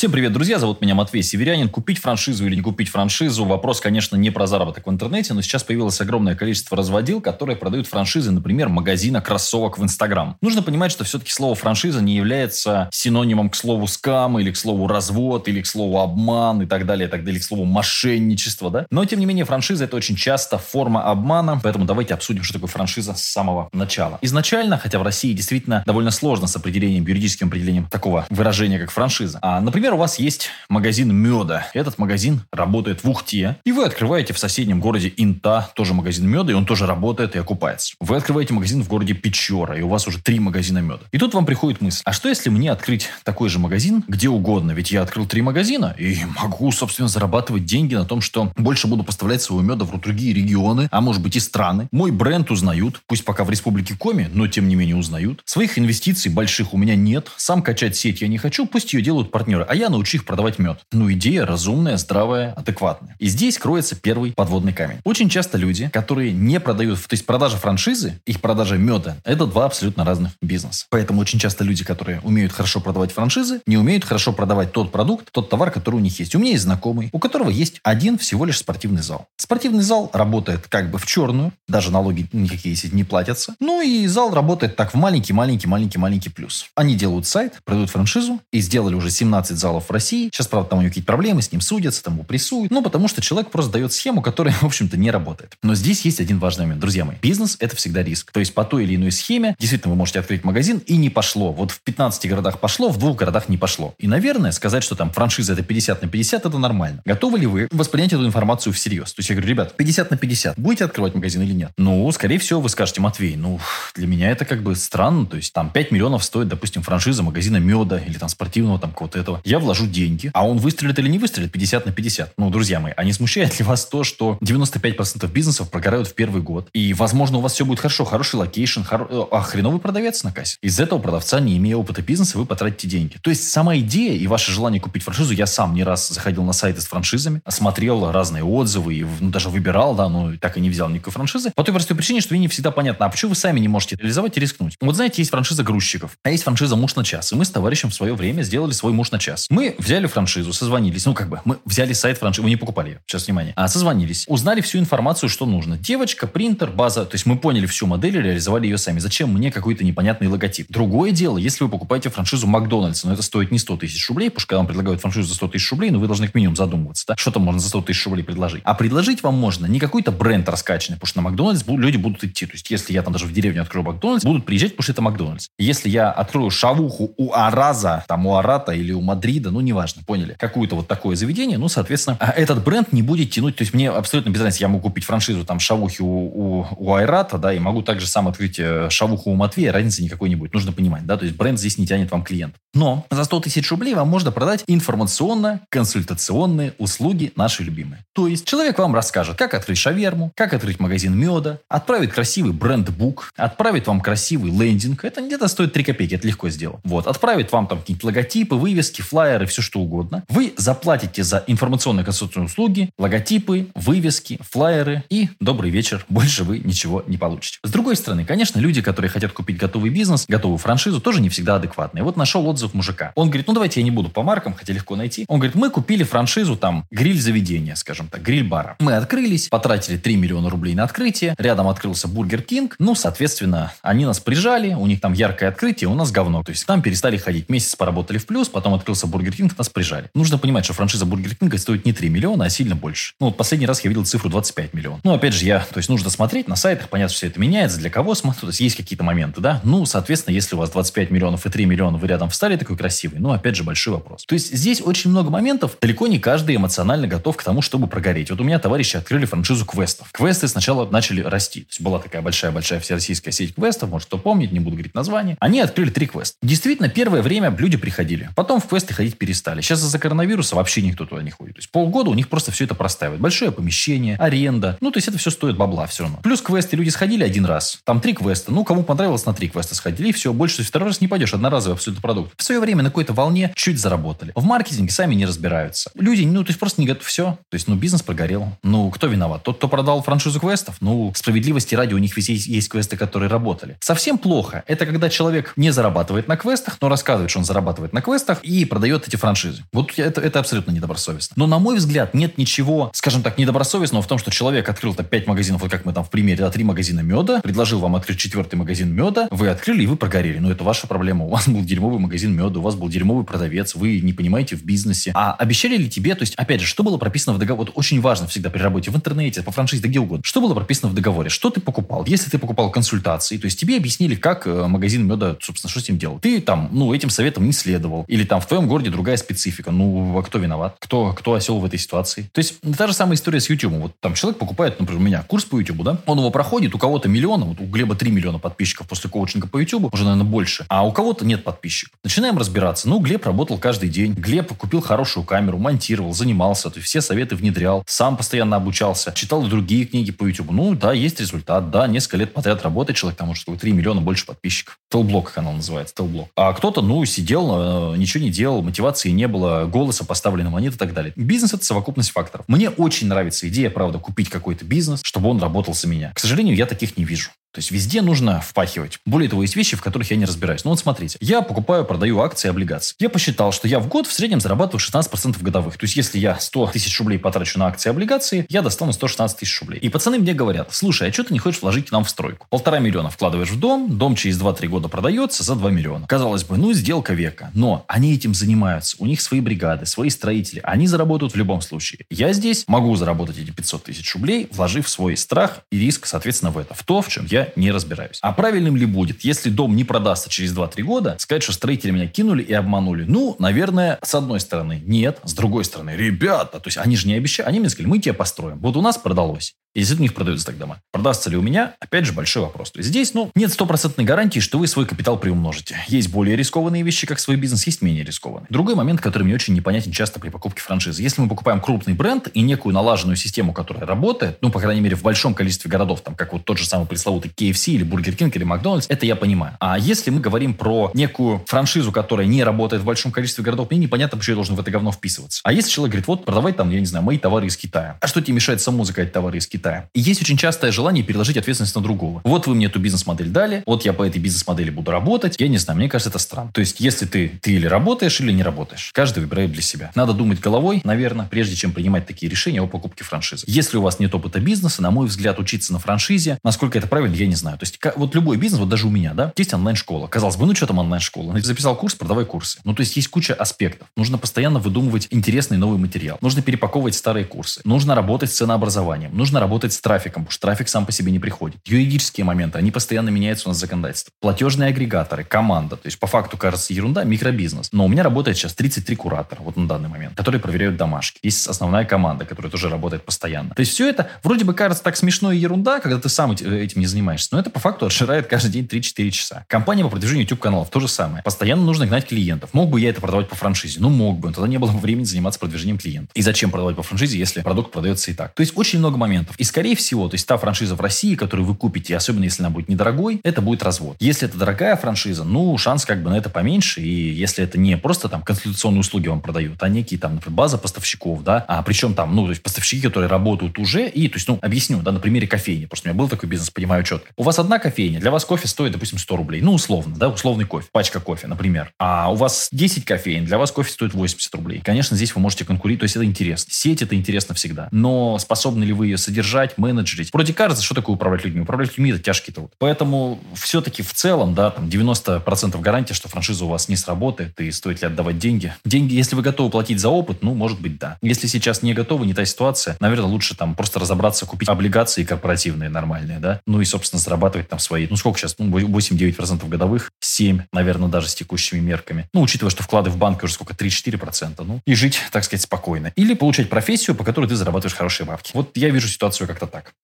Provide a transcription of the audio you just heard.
Всем привет, друзья, зовут меня Матвей Северянин. Купить франшизу или не купить франшизу, вопрос, конечно, не про заработок в интернете, но сейчас появилось огромное количество разводил, которые продают франшизы, например, магазина кроссовок в Инстаграм. Нужно понимать, что все-таки слово франшиза не является синонимом к слову скам, или к слову развод, или к слову обман и так далее, и так далее, к слову мошенничество, да? Но, тем не менее, франшиза это очень часто форма обмана, поэтому давайте обсудим, что такое франшиза с самого начала. Изначально, хотя в России действительно довольно сложно с определением, юридическим определением такого выражения, как франшиза. А, например, Например, у вас есть магазин меда. Этот магазин работает в Ухте. И вы открываете в соседнем городе Инта тоже магазин меда, и он тоже работает и окупается. Вы открываете магазин в городе Печора, и у вас уже три магазина меда. И тут вам приходит мысль, а что если мне открыть такой же магазин где угодно? Ведь я открыл три магазина и могу, собственно, зарабатывать деньги на том, что больше буду поставлять своего меда в другие регионы, а может быть и страны. Мой бренд узнают, пусть пока в Республике Коми, но тем не менее узнают. Своих инвестиций больших у меня нет. Сам качать сеть я не хочу, пусть ее делают партнеры. А я научу их продавать мед. Ну, идея разумная, здравая, адекватная. И здесь кроется первый подводный камень. Очень часто люди, которые не продают, то есть продажа франшизы, их продажа меда, это два абсолютно разных бизнеса. Поэтому очень часто люди, которые умеют хорошо продавать франшизы, не умеют хорошо продавать тот продукт, тот товар, который у них есть. У меня есть знакомый, у которого есть один всего лишь спортивный зал. Спортивный зал работает как бы в черную, даже налоги никакие не платятся. Ну и зал работает так в маленький-маленький-маленький-маленький плюс. Они делают сайт, продают франшизу и сделали уже 17 залов в России России. Сейчас, правда, там у него какие-то проблемы, с ним судятся, там его прессуют. Ну, потому что человек просто дает схему, которая, в общем-то, не работает. Но здесь есть один важный момент. Друзья мои, бизнес – это всегда риск. То есть по той или иной схеме действительно вы можете открыть магазин и не пошло. Вот в 15 городах пошло, в двух городах не пошло. И, наверное, сказать, что там франшиза – это 50 на 50 – это нормально. Готовы ли вы воспринять эту информацию всерьез? То есть я говорю, ребят, 50 на 50. Будете открывать магазин или нет? Ну, скорее всего, вы скажете, Матвей, ну, для меня это как бы странно. То есть там 5 миллионов стоит, допустим, франшиза магазина меда или там спортивного там какого-то этого. Я вложу деньги, а он выстрелит или не выстрелит 50 на 50. Ну, друзья мои, а не смущает ли вас то, что 95% бизнесов прогорают в первый год? И, возможно, у вас все будет хорошо, хороший location, хор... Э, а хреновый продавец на кассе. Из-за этого продавца, не имея опыта бизнеса, вы потратите деньги. То есть, сама идея и ваше желание купить франшизу, я сам не раз заходил на сайты с франшизами, смотрел разные отзывы, и ну, даже выбирал, да, но так и не взял никакой франшизы. По той простой причине, что мне не всегда понятно, а почему вы сами не можете реализовать и рискнуть? Вот знаете, есть франшиза грузчиков, а есть франшиза муж на час. И мы с товарищем в свое время сделали свой муж на час. Мы взяли франшизу, созвонились, ну как бы, мы взяли сайт франшизы, мы не покупали ее, сейчас внимание, а созвонились, узнали всю информацию, что нужно. Девочка, принтер, база, то есть мы поняли всю модель и реализовали ее сами. Зачем мне какой-то непонятный логотип? Другое дело, если вы покупаете франшизу Макдональдса, но это стоит не 100 тысяч рублей, потому что когда вам предлагают франшизу за 100 тысяч рублей, ну вы должны как минимум задумываться, да, что там можно за 100 тысяч рублей предложить. А предложить вам можно не какой-то бренд раскачанный, потому что на Макдональдс люди будут идти. То есть если я там даже в деревню открою Макдональдс, будут приезжать, потому что это Макдональдс. Если я открою шавуху у Араза, там у Арата или у Мадрида, ну неважно, поняли, какое-то вот такое заведение, ну, соответственно, а этот бренд не будет тянуть. То есть мне абсолютно без разницы. Я могу купить франшизу там шавухи у, у, у Айрата, да, и могу также сам открыть э, шавуху у Матвея. Разницы никакой не будет. Нужно понимать, да, то есть бренд здесь не тянет вам клиент. Но за 100 тысяч рублей вам можно продать информационно-консультационные услуги наши любимые. То есть человек вам расскажет, как открыть шаверму, как открыть магазин меда, отправит красивый бренд-бук, отправит вам красивый лендинг. Это где-то стоит 3 копейки, это легко сделать. Вот, отправит вам там какие-нибудь логотипы, вывески, флайеры, все что угодно. Вы заплатите за информационные консультационные услуги, логотипы, вывески, флайеры и добрый вечер. Больше вы ничего не получите. С другой стороны, конечно, люди, которые хотят купить готовый бизнес, готовую франшизу, тоже не всегда адекватные. Вот нашел отзыв мужика. Он говорит, ну давайте я не буду по маркам, хотя легко найти. Он говорит, мы купили франшизу там гриль-заведения, скажем так, гриль-бара. Мы открылись, потратили 3 миллиона рублей на открытие, рядом открылся Бургер Кинг, ну, соответственно, они нас прижали, у них там яркое открытие, у нас говно. То есть там перестали ходить. Месяц поработали в плюс, потом открылся Бургер Кинг, нас прижали. Нужно понимать, что франшиза Бургер Кинга стоит не 3 миллиона, а сильно больше. Ну, вот последний раз я видел цифру 25 миллионов. Ну, опять же, я, то есть нужно смотреть на сайтах, понятно, все это меняется, для кого смотрю, то есть есть какие-то моменты, да. Ну, соответственно, если у вас 25 миллионов и 3 миллиона вы рядом встали такой красивый, ну, опять же, большой вопрос. То есть здесь очень много моментов, далеко не каждый эмоционально готов к тому, чтобы прогореть. Вот у меня товарищи открыли франшизу квестов. Квесты сначала начали расти. То есть была такая большая-большая всероссийская сеть квестов, может, кто помнит, не буду говорить название. Они открыли три квеста. Действительно, первое время люди приходили. Потом в квесты ходить перестали. Сейчас из-за коронавируса вообще никто туда не ходит. То есть полгода у них просто все это простаивает. Большое помещение, аренда. Ну, то есть это все стоит бабла все равно. Плюс квесты люди сходили один раз. Там три квеста. Ну, кому понравилось, на три квеста сходили. И все. Больше, то есть второй раз не пойдешь. Одноразовый абсолютно продукт. В свое время на какой-то волне чуть заработали. В маркетинге сами не разбираются. Люди, ну, то есть просто не готовы. Все. То есть, ну, бизнес прогорел. Ну, кто виноват? Тот, кто продал франшизу квестов? Ну, справедливости ради, у них везде есть квесты, которые работали. Совсем плохо. Это когда человек не зарабатывает на квестах, но рассказывает, что он зарабатывает на квестах и продает эти франшизы. Вот это, это абсолютно недобросовестно. Но, на мой взгляд, нет ничего, скажем так, недобросовестного в том, что человек открыл там 5 магазинов, вот как мы там в примере, да, 3 магазина меда, предложил вам открыть четвертый магазин меда, вы открыли и вы прогорели. Но это ваша проблема. У вас был дерьмовый магазин меда, у вас был дерьмовый продавец, вы не понимаете в бизнесе. А обещали ли тебе, то есть, опять же, что было прописано в договоре? Вот очень важно всегда при работе в интернете, по франшизе, да где угодно. Что было прописано в договоре? Что ты покупал? Если ты покупал консультации, то есть тебе объяснили, как э, магазин меда, собственно, что с ним делал. Ты там, ну, этим советом не следовал. Или там в твоем городе другая специфика. Ну, а кто виноват? Кто, кто осел в этой ситуации? То есть та же самая история с YouTube. Вот там человек покупает, например, у меня курс по YouTube, да? Он его проходит, у кого-то миллион, вот у Глеба 3 миллиона подписчиков после коучинга по YouTube, уже, наверное, больше. А у кого-то нет подписчиков. Начинаем разбираться. Ну, Глеб работал каждый день. Глеб купил хорошую камеру, монтировал, занимался, то есть все советы внедрял, сам постоянно обучался, читал другие книги по YouTube. Ну, да, есть результат, да, несколько лет подряд работает человек, потому что 3 миллиона больше подписчиков. Телблок канал называется, Телблок. А кто-то, ну, сидел, э, ничего не делал, мотивации не было, голоса поставлен на монет и так далее. Бизнес – это совокупность факторов. Мне очень нравится идея, правда, купить какой-то бизнес, чтобы он работал за меня. К сожалению, я таких не вижу. То есть везде нужно впахивать. Более того, есть вещи, в которых я не разбираюсь. Ну вот смотрите, я покупаю, продаю акции и облигации. Я посчитал, что я в год в среднем зарабатываю 16% годовых. То есть если я 100 тысяч рублей потрачу на акции и облигации, я достану 116 тысяч рублей. И пацаны мне говорят, слушай, а что ты не хочешь вложить нам в стройку? Полтора миллиона вкладываешь в дом, дом через 2-3 года продается за 2 миллиона. Казалось бы, ну сделка века. Но они этим занимаются. У них свои бригады, свои строители. Они заработают в любом случае. Я здесь могу заработать эти 500 тысяч рублей, вложив свой страх и риск, соответственно, в это. В то, в чем я не разбираюсь. А правильным ли будет, если дом не продастся через 2-3 года, сказать, что строители меня кинули и обманули? Ну, наверное, с одной стороны, нет. С другой стороны, ребята, то есть они же не обещали. Они мне сказали, мы тебе построим. Вот у нас продалось. И действительно у них продаются так дома. Продастся ли у меня? Опять же, большой вопрос. То есть здесь, ну, нет стопроцентной гарантии, что вы свой капитал приумножите. Есть более рискованные вещи, как свой бизнес, есть менее рискованные. Другой момент, который мне очень непонятен часто при покупке франшизы. Если мы покупаем крупный бренд и некую налаженную систему, которая работает, ну, по крайней мере, в большом количестве городов, там, как вот тот же самый пресловутый KFC или Burger King или Макдональдс, это я понимаю. А если мы говорим про некую франшизу, которая не работает в большом количестве городов, мне непонятно, почему я должен в это говно вписываться. А если человек говорит, вот, продавай там, я не знаю, мои товары из Китая. А что тебе мешает самому заказать товары из Китая? И есть очень частое желание переложить ответственность на другого. Вот вы мне эту бизнес-модель дали, вот я по этой бизнес-модели буду работать. Я не знаю, мне кажется, это странно. То есть, если ты, ты или работаешь, или не работаешь. Каждый выбирает для себя. Надо думать головой, наверное, прежде чем принимать такие решения о покупке франшизы. Если у вас нет опыта бизнеса, на мой взгляд, учиться на франшизе, насколько это правильно, я не знаю. То есть, вот любой бизнес, вот даже у меня, да, есть онлайн-школа. Казалось бы, ну что там онлайн-школа? Ты записал курс, продавай курсы. Ну, то есть, есть куча аспектов. Нужно постоянно выдумывать интересный новый материал. Нужно перепаковывать старые курсы. Нужно работать с ценообразованием. Нужно работать с трафиком, потому что трафик сам по себе не приходит. Юридические моменты, они постоянно меняются у нас законодательство. Платежные агрегаторы, команда. То есть, по факту, кажется, ерунда, микробизнес. Но у меня работает сейчас 33 куратора, вот на данный момент, которые проверяют домашки. Есть основная команда, которая тоже работает постоянно. То есть, все это вроде бы кажется так смешно и ерунда, когда ты сам этим не занимаешься. Но это по факту отжирает каждый день 3-4 часа. Компания по продвижению YouTube-каналов то же самое. Постоянно нужно гнать клиентов. Мог бы я это продавать по франшизе? Ну, мог бы. Но тогда не было бы времени заниматься продвижением клиентов. И зачем продавать по франшизе, если продукт продается и так? То есть, очень много моментов. И, скорее всего, то есть, та франшиза, в России, которую вы купите, особенно если она будет недорогой, это будет развод. Если это дорогая франшиза, ну, шанс как бы на это поменьше. И если это не просто там консультационные услуги вам продают, а некие там, например, база поставщиков, да, а причем там, ну, то есть поставщики, которые работают уже, и, то есть, ну, объясню, да, на примере кофейни, что у меня был такой бизнес, понимаю четко. У вас одна кофейня, для вас кофе стоит, допустим, 100 рублей, ну, условно, да, условный кофе, пачка кофе, например. А у вас 10 кофеин, для вас кофе стоит 80 рублей. Конечно, здесь вы можете конкурировать, то есть это интересно. Сеть это интересно всегда. Но способны ли вы ее содержать, менеджерить? Вроде кажется, что такое управлять людьми. Управлять людьми – это тяжкий труд. Поэтому все-таки в целом, да, там 90% гарантия, что франшиза у вас не сработает, и стоит ли отдавать деньги. Деньги, если вы готовы платить за опыт, ну, может быть, да. Если сейчас не готовы, не та ситуация, наверное, лучше там просто разобраться, купить облигации корпоративные нормальные, да, ну и, собственно, зарабатывать там свои, ну, сколько сейчас, ну, 8-9% годовых, 7, наверное, даже с текущими мерками. Ну, учитывая, что вклады в банк уже сколько, 3-4%, ну, и жить, так сказать, спокойно. Или получать профессию, по которой ты зарабатываешь хорошие бабки. Вот я вижу ситуацию как-то так.